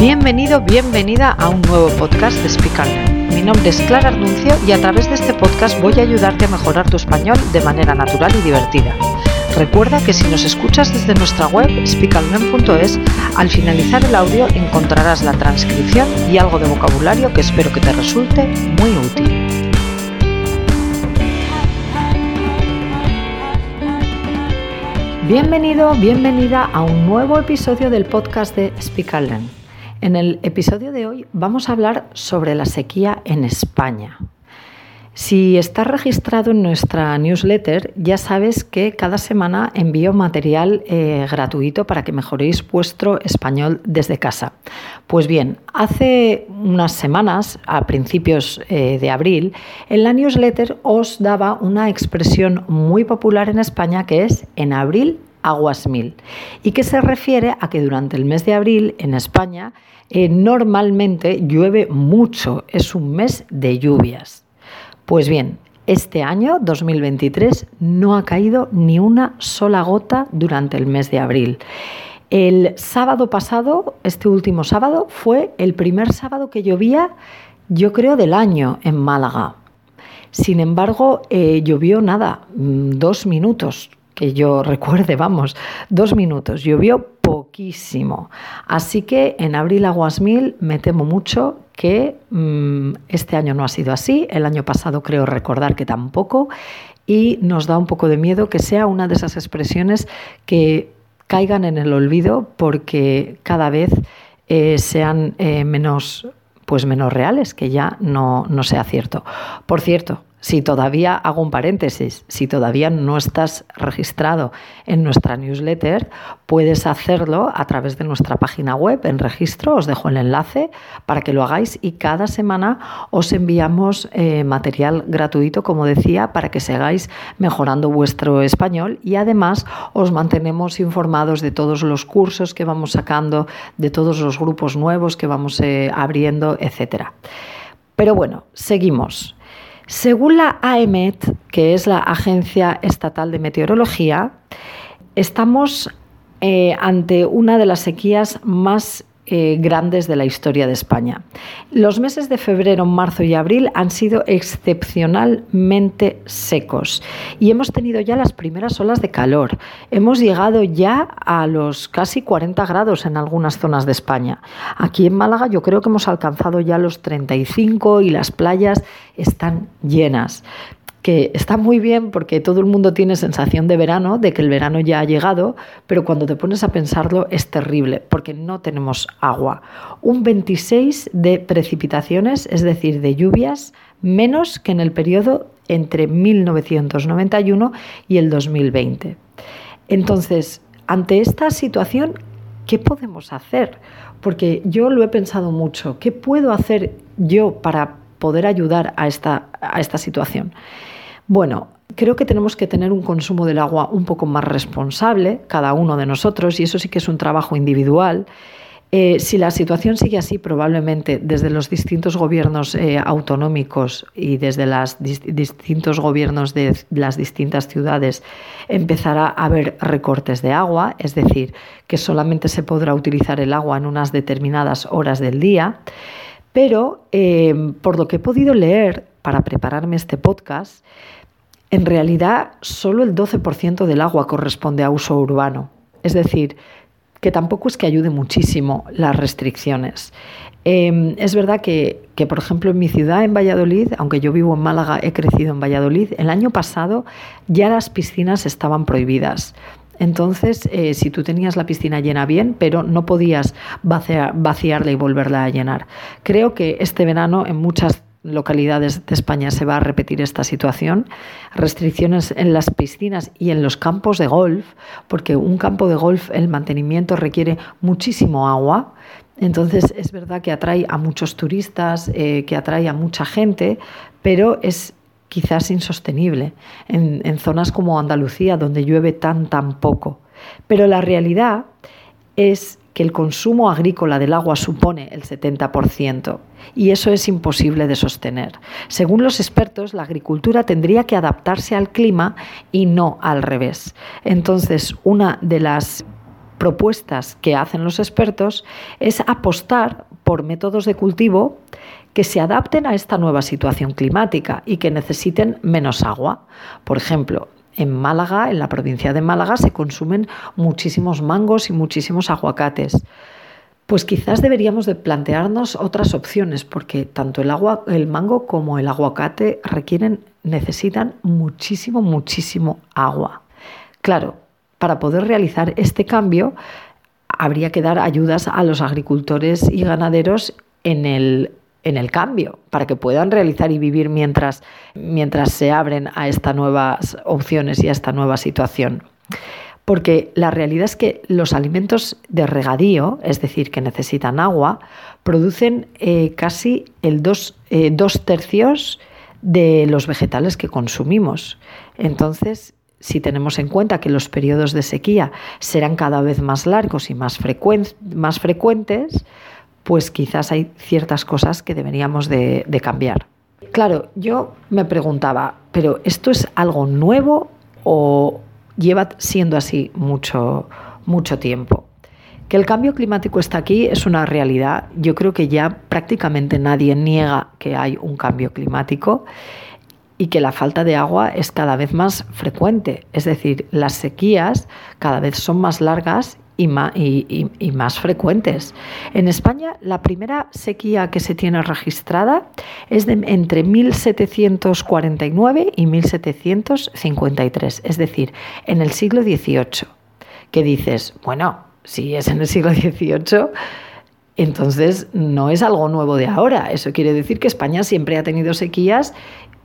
Bienvenido, bienvenida a un nuevo podcast de Speak Mi nombre es Clara Arnuncio y a través de este podcast voy a ayudarte a mejorar tu español de manera natural y divertida. Recuerda que si nos escuchas desde nuestra web speakalmen.es, al finalizar el audio encontrarás la transcripción y algo de vocabulario que espero que te resulte muy útil. Bienvenido, bienvenida a un nuevo episodio del podcast de Speak en el episodio de hoy vamos a hablar sobre la sequía en España. Si estás registrado en nuestra newsletter, ya sabes que cada semana envío material eh, gratuito para que mejoréis vuestro español desde casa. Pues bien, hace unas semanas, a principios eh, de abril, en la newsletter os daba una expresión muy popular en España que es en abril aguas mil y que se refiere a que durante el mes de abril en España eh, normalmente llueve mucho, es un mes de lluvias. Pues bien, este año 2023 no ha caído ni una sola gota durante el mes de abril. El sábado pasado, este último sábado, fue el primer sábado que llovía, yo creo, del año en Málaga. Sin embargo, eh, llovió nada, mm, dos minutos, que yo recuerde, vamos, dos minutos. Llovió poquísimo. Así que en abril aguas mil me temo mucho que mm, este año no ha sido así. El año pasado creo recordar que tampoco. Y nos da un poco de miedo que sea una de esas expresiones que caigan en el olvido porque cada vez eh, sean eh, menos pues menos reales, que ya no, no sea cierto. Por cierto, si todavía, hago un paréntesis, si todavía no estás registrado en nuestra newsletter, puedes hacerlo a través de nuestra página web en registro, os dejo el enlace para que lo hagáis y cada semana os enviamos eh, material gratuito, como decía, para que sigáis mejorando vuestro español y además os mantenemos informados de todos los cursos que vamos sacando, de todos los grupos nuevos que vamos eh, abriendo, etc. Pero bueno, seguimos. Según la AEMET, que es la Agencia Estatal de Meteorología, estamos eh, ante una de las sequías más eh, grandes de la historia de España. Los meses de febrero, marzo y abril han sido excepcionalmente secos y hemos tenido ya las primeras olas de calor. Hemos llegado ya a los casi 40 grados en algunas zonas de España. Aquí en Málaga yo creo que hemos alcanzado ya los 35 y las playas están llenas que está muy bien porque todo el mundo tiene sensación de verano, de que el verano ya ha llegado, pero cuando te pones a pensarlo es terrible porque no tenemos agua. Un 26 de precipitaciones, es decir, de lluvias, menos que en el periodo entre 1991 y el 2020. Entonces, ante esta situación, ¿qué podemos hacer? Porque yo lo he pensado mucho. ¿Qué puedo hacer yo para poder ayudar a esta, a esta situación? Bueno, creo que tenemos que tener un consumo del agua un poco más responsable, cada uno de nosotros, y eso sí que es un trabajo individual. Eh, si la situación sigue así, probablemente desde los distintos gobiernos eh, autonómicos y desde los distintos gobiernos de las distintas ciudades empezará a haber recortes de agua, es decir, que solamente se podrá utilizar el agua en unas determinadas horas del día. Pero eh, por lo que he podido leer para prepararme este podcast, en realidad, solo el 12% del agua corresponde a uso urbano. Es decir, que tampoco es que ayude muchísimo las restricciones. Em, es verdad que, por ejemplo, en mi ciudad, en Valladolid, aunque yo vivo en Málaga, he crecido en Valladolid, el año pasado ya las piscinas estaban prohibidas. Entonces, eh, si tú tenías la piscina llena bien, pero no podías vaciarla y volverla a llenar. Creo que este verano en muchas localidades de España se va a repetir esta situación, restricciones en las piscinas y en los campos de golf, porque un campo de golf, el mantenimiento requiere muchísimo agua, entonces es verdad que atrae a muchos turistas, eh, que atrae a mucha gente, pero es quizás insostenible en, zonas como Andalucía, donde llueve tan, tan poco. Pero la realidad es que el consumo agrícola del agua supone el 70% y eso es imposible de sostener. Según los expertos, la agricultura tendría que adaptarse al clima y no al revés. Entonces, una de las propuestas que hacen los expertos es apostar por métodos de cultivo que se adapten a esta nueva situación climática y que necesiten menos agua. Por ejemplo, en Málaga, en la provincia de Málaga, se consumen muchísimos mangos y muchísimos aguacates. Pues quizás deberíamos de plantearnos otras opciones, porque tanto el, agua, el mango como el aguacate necesitan muchísimo, muchísimo agua. Claro, para poder realizar este cambio habría que dar ayudas a los agricultores y ganaderos en el, en el cambio, para que puedan realizar y vivir mientras, mientras se abren a estas nuevas opciones y a esta nueva situación. Porque la realidad es que los alimentos de regadío, es decir, que necesitan agua, producen eh, casi el dos, eh, dos tercios de los vegetales que consumimos. Entonces, si tenemos en cuenta que los periodos de sequía serán cada vez más largos y más, más frecuentes, pues quizás hay ciertas cosas que deberíamos de, cambiar. Claro, yo me preguntaba, ¿pero esto es algo nuevo o lleva siendo así mucho, mucho tiempo? Que el cambio climático está aquí es una realidad. Yo creo que ya prácticamente nadie niega que hay un cambio climático y que la falta de agua es cada vez más frecuente. Es decir, las sequías cada vez son más largas y más, frecuentes. En España, la primera sequía que se tiene registrada es de entre 1749 y 1753, es decir, en el siglo XVIII. Que dices, bueno, si es en el siglo XVIII, entonces no es algo nuevo de ahora. Eso quiere decir que España siempre ha tenido sequías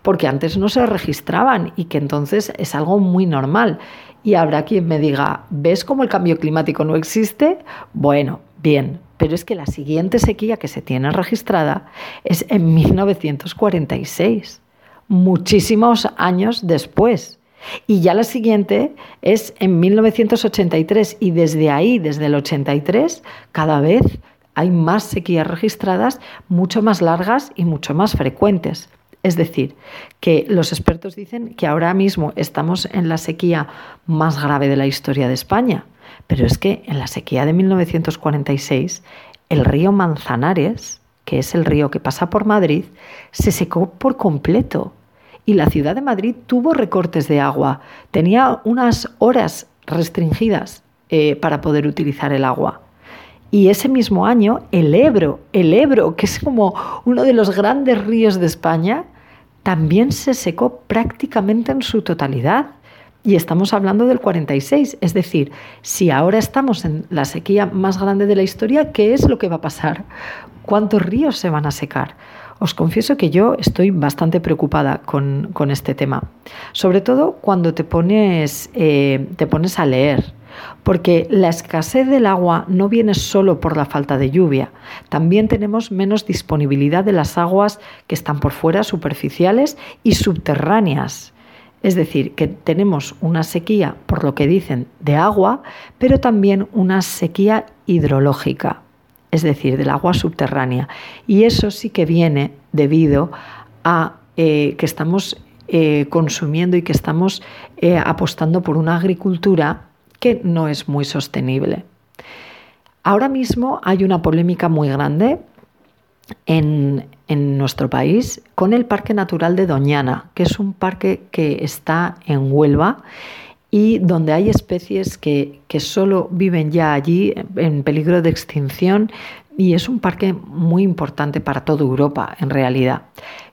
porque antes no se registraban y que entonces es algo muy normal y habrá quien me diga, ¿ves cómo el cambio climático no existe? Bueno, bien, pero es que la siguiente sequía que se tiene registrada es en 1946, muchísimos años después. Y ya la siguiente es en 1983 y desde ahí, desde el 83, cada vez hay más sequías registradas, mucho más largas y mucho más frecuentes. Es decir, que los expertos dicen que ahora mismo estamos en la sequía más grave de la historia de España, pero es que en la sequía de 1946 el río Manzanares, que es el río que pasa por Madrid, se secó por completo y la ciudad de Madrid tuvo recortes de agua, tenía unas horas restringidas eh, para poder utilizar el agua. Y ese mismo año, el Ebro, el Ebro, que es como uno de los grandes ríos de España, también se secó prácticamente en su totalidad. Y estamos hablando del 46, es decir, si ahora estamos en la sequía más grande de la historia, ¿qué es lo que va a pasar? ¿Cuántos ríos se van a secar? Os confieso que yo estoy bastante preocupada con, este tema, sobre todo cuando te pones, eh, te pones a leer porque la escasez del agua no viene solo por la falta de lluvia, también tenemos menos disponibilidad de las aguas que están por fuera, superficiales y subterráneas. Es decir, que tenemos una sequía, por lo que dicen, de agua, pero también una sequía hidrológica, es decir, del agua subterránea. Y eso sí que viene debido a eh, que estamos eh, consumiendo y que estamos eh, apostando por una agricultura que no es muy sostenible. Ahora mismo hay una polémica muy grande en, nuestro país con el Parque Natural de Doñana, que es un parque que está en Huelva y donde hay especies que, que solo viven ya allí en peligro de extinción y es un parque muy importante para toda Europa en realidad.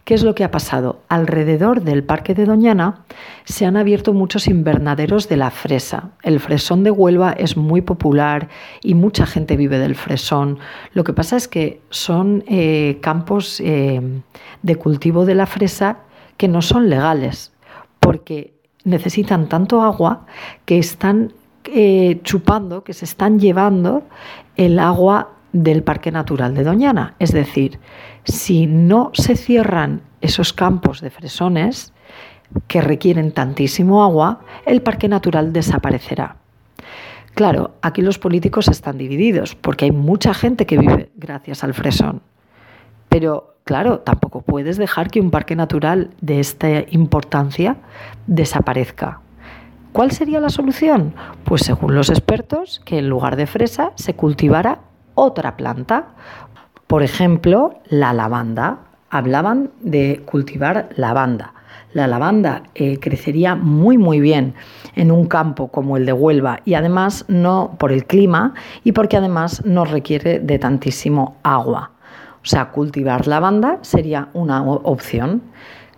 ¿Qué es lo que ha pasado? Alrededor del Parque de Doñana se han abierto muchos invernaderos de la fresa. El fresón de Huelva es muy popular y mucha gente vive del fresón. Lo que pasa es que son eh, campos eh, de cultivo de la fresa que no son legales porque necesitan tanto agua que están eh, chupando, que se están llevando el agua del Parque Natural de Doñana. Es decir, si no se cierran esos campos de fresones que requieren tantísimo agua, el Parque Natural desaparecerá. Claro, aquí los políticos están divididos porque hay mucha gente que vive gracias al fresón. Pero claro, tampoco puedes dejar que un parque natural de esta importancia desaparezca. ¿Cuál sería la solución? Pues según los expertos, que en lugar de fresa se cultivara otra planta. Por ejemplo, la lavanda. Hablaban de cultivar lavanda. La lavanda eh, crecería muy muy bien en un campo como el de Huelva y además no por el clima y porque además no requiere de tantísimo agua. O sea, cultivar lavanda sería una opción.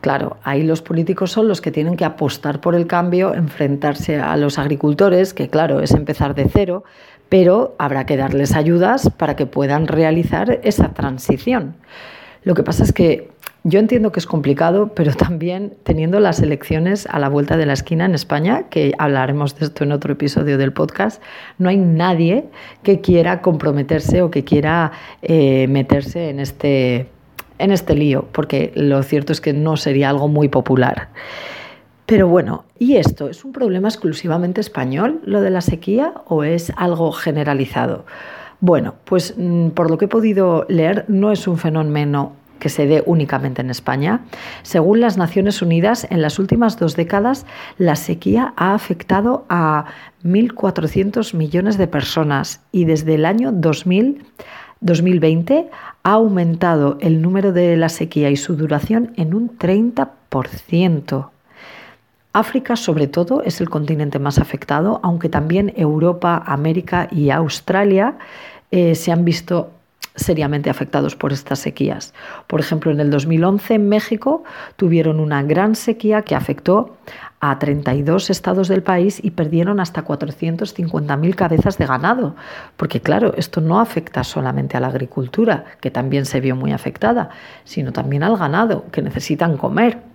Claro, ahí los políticos son los que tienen que apostar por el cambio, enfrentarse a los agricultores, que claro, es empezar de cero, pero habrá que darles ayudas para que puedan realizar esa transición. Lo que pasa es que yo entiendo que es complicado, pero también teniendo las elecciones a la vuelta de la esquina en España, que hablaremos de esto en otro episodio del podcast, no hay nadie que quiera comprometerse o que quiera eh, meterse en este, en este lío, porque lo cierto es que no sería algo muy popular. Pero bueno, ¿y esto es un problema exclusivamente español, lo de la sequía, o es algo generalizado? Bueno, pues mm, por lo que he podido leer, no es un fenómeno que se dé únicamente en España. Según las Naciones Unidas, en las últimas dos décadas la sequía ha afectado a 1.400 millones de personas y desde el año 2000, 2020 ha aumentado el número de la sequía y su duración en un 30%. África, sobre todo, es el continente más afectado, aunque también Europa, América y Australia eh, se han visto seriamente afectados por estas sequías. Por ejemplo, en el 2011 en México tuvieron una gran sequía que afectó a 32 estados del país y perdieron hasta 450.000 cabezas de ganado. Porque claro, esto no afecta solamente a la agricultura, que también se vio muy afectada, sino también al ganado, que necesitan comer.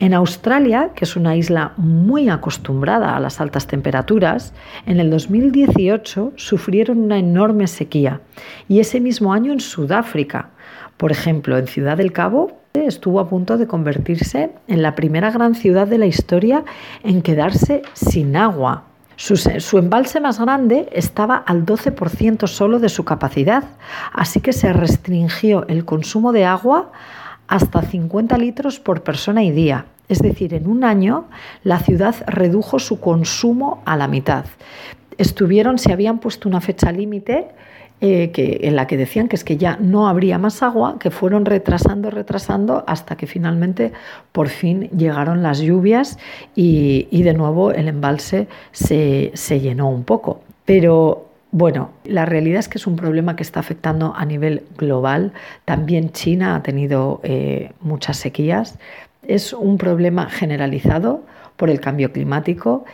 En Australia, que es una isla muy acostumbrada a las altas temperaturas, en el 2018 sufrieron una enorme sequía y ese mismo año en Sudáfrica. Por ejemplo, en Ciudad del Cabo estuvo a punto de convertirse en la primera gran ciudad de la historia en quedarse sin agua. Su, su, embalse más grande estaba al 12% solo de su capacidad, así que se restringió el consumo de agua hasta 50 litros por persona y día. Es decir, en un año la ciudad redujo su consumo a la mitad. Estuvieron, se habían puesto una fecha límite eh, en la que decían que es que ya no habría más agua, que fueron retrasando, retrasando, hasta que finalmente por fin llegaron las lluvias y, y de nuevo el embalse se, se llenó un poco. Pero bueno, la realidad es que es un problema que está afectando a nivel global. También China ha tenido eh, muchas sequías. Es un problema generalizado por el cambio climático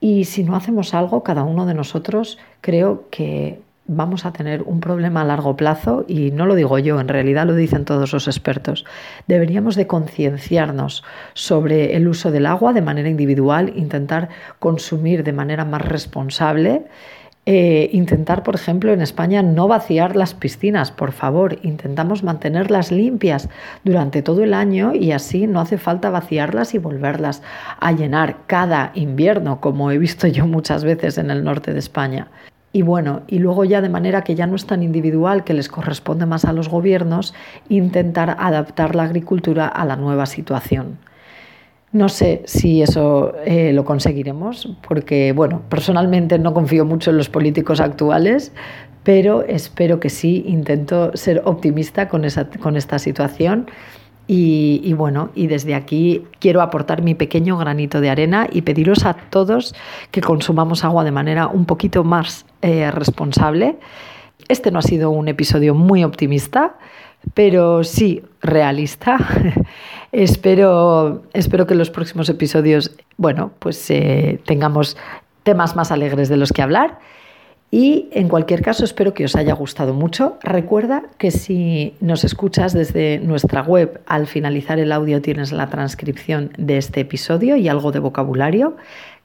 y si no hacemos algo, cada uno de nosotros creo que vamos a tener un problema a largo plazo y no lo digo yo, en realidad lo dicen todos los expertos. Deberíamos de concienciarnos sobre el uso del agua de manera individual, intentar consumir de manera más responsable eh, intentar, por ejemplo, en España no vaciar las piscinas, por favor. Intentamos mantenerlas limpias durante todo el año y así no hace falta vaciarlas y volverlas a llenar cada invierno, como he visto yo muchas veces en el norte de España. Y bueno, y luego ya de manera que ya no es tan individual, que les corresponde más a los gobiernos, intentar adaptar la agricultura a la nueva situación. No sé si eso eh, lo conseguiremos, porque, bueno, personalmente no confío mucho en los políticos actuales, pero espero que sí, intento ser optimista con, esa, con esta situación. Y, bueno, y desde aquí quiero aportar mi pequeño granito de arena y pediros a todos que consumamos agua de manera un poquito más eh, responsable. Este no ha sido un episodio muy optimista, pero sí realista. espero, espero que en los próximos episodios, bueno, pues eh, tengamos temas más alegres de los que hablar. Y en cualquier caso, espero que os haya gustado mucho. Recuerda que si nos escuchas desde nuestra web, al finalizar el audio tienes la transcripción de este episodio y algo de vocabulario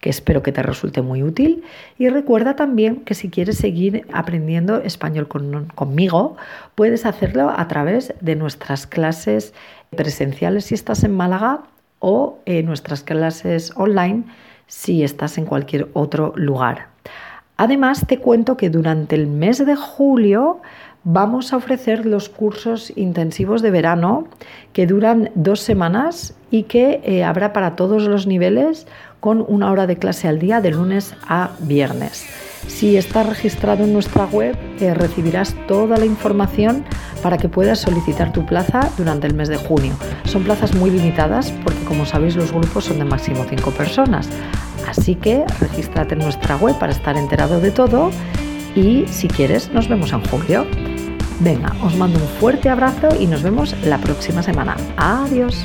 que espero que te resulte muy útil. Y recuerda también que si quieres seguir aprendiendo español conmigo, puedes hacerlo a través de nuestras clases presenciales si estás en Málaga o en nuestras clases online si estás en cualquier otro lugar. Además, te cuento que durante el mes de julio vamos a ofrecer los cursos intensivos de verano que duran dos semanas y que eh, habrá para todos los niveles con una hora de clase al día de lunes a viernes. Si estás registrado en nuestra web, eh, recibirás toda la información para que puedas solicitar tu plaza durante el mes de junio. Son plazas muy limitadas porque, como sabéis, los grupos son de máximo 5 personas. Así que regístrate en nuestra web para estar enterado de todo y si quieres nos vemos en julio. Venga, os mando un fuerte abrazo y nos vemos la próxima semana. Adiós.